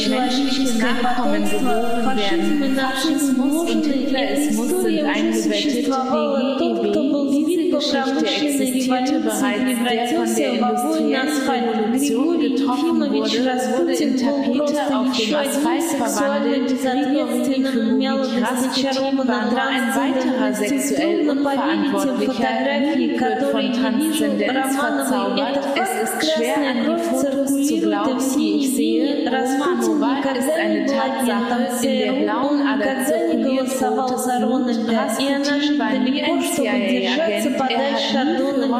durch menschliches Nachkommen geboren werden. Faschismus und Hitler-Ismus sind die Wege, Geschichte existierte bereits, der von der industriellen Revolution getroffen wurde, wurde in Tapete auf dem Asphalt verwandelt, Kriegsthemen für Rassistin war nur ein weiterer sexuell unverantwortlicher wird von Transzendenz verzaubert. Es ist schwer an die Fotos zu glauben, die ich sehe. Romanova ist eine Tatsache, in der blauen Ader zirkuliert rotes Blut. Rasputin war nie ein CIA-Agent.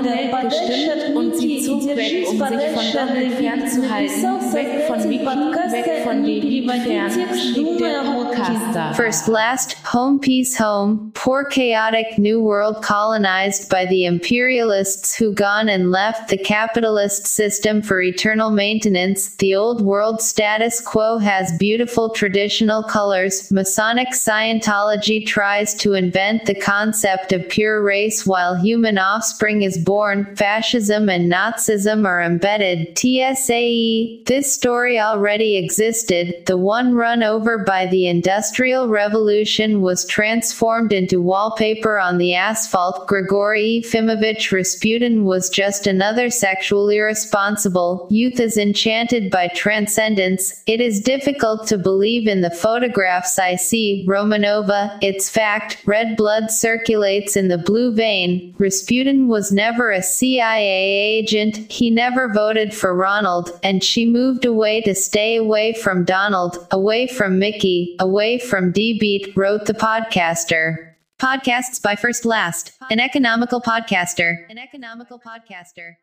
Modell bestimmt und sie weg, um sich von Donald fernzuhalten. Weg von Vicky, weg von Lady fern, schrieb der Podcaster. First last, home peace home, poor chaotic new world colonized by the imperialists who gone and left the capitalist system for eternal maintenance. The old world status quo has beautiful traditional colors. Masonic Scientology tries to invent the concept of pure race while human offspring is born. Fascism and Nazism are embedded. TSAE. This story already existed. The one run over by the Industrial Revolution was transformed into wallpaper on the asphalt. Grigory Efimovich Rasputin was just another sexually irresponsible. Youth is enchanted by transcendence. It is difficult to believe in the photographs I see. Romanova, it's fact. Red blood circulates in the blue vein. Rasputin was never a CIA agent. He never voted for Ronald, and she moved away to stay away from Donald, away from Mickey, away from D Beat, wrote the podcaster. Podcasts by First Last. An economical podcaster. An economical podcaster.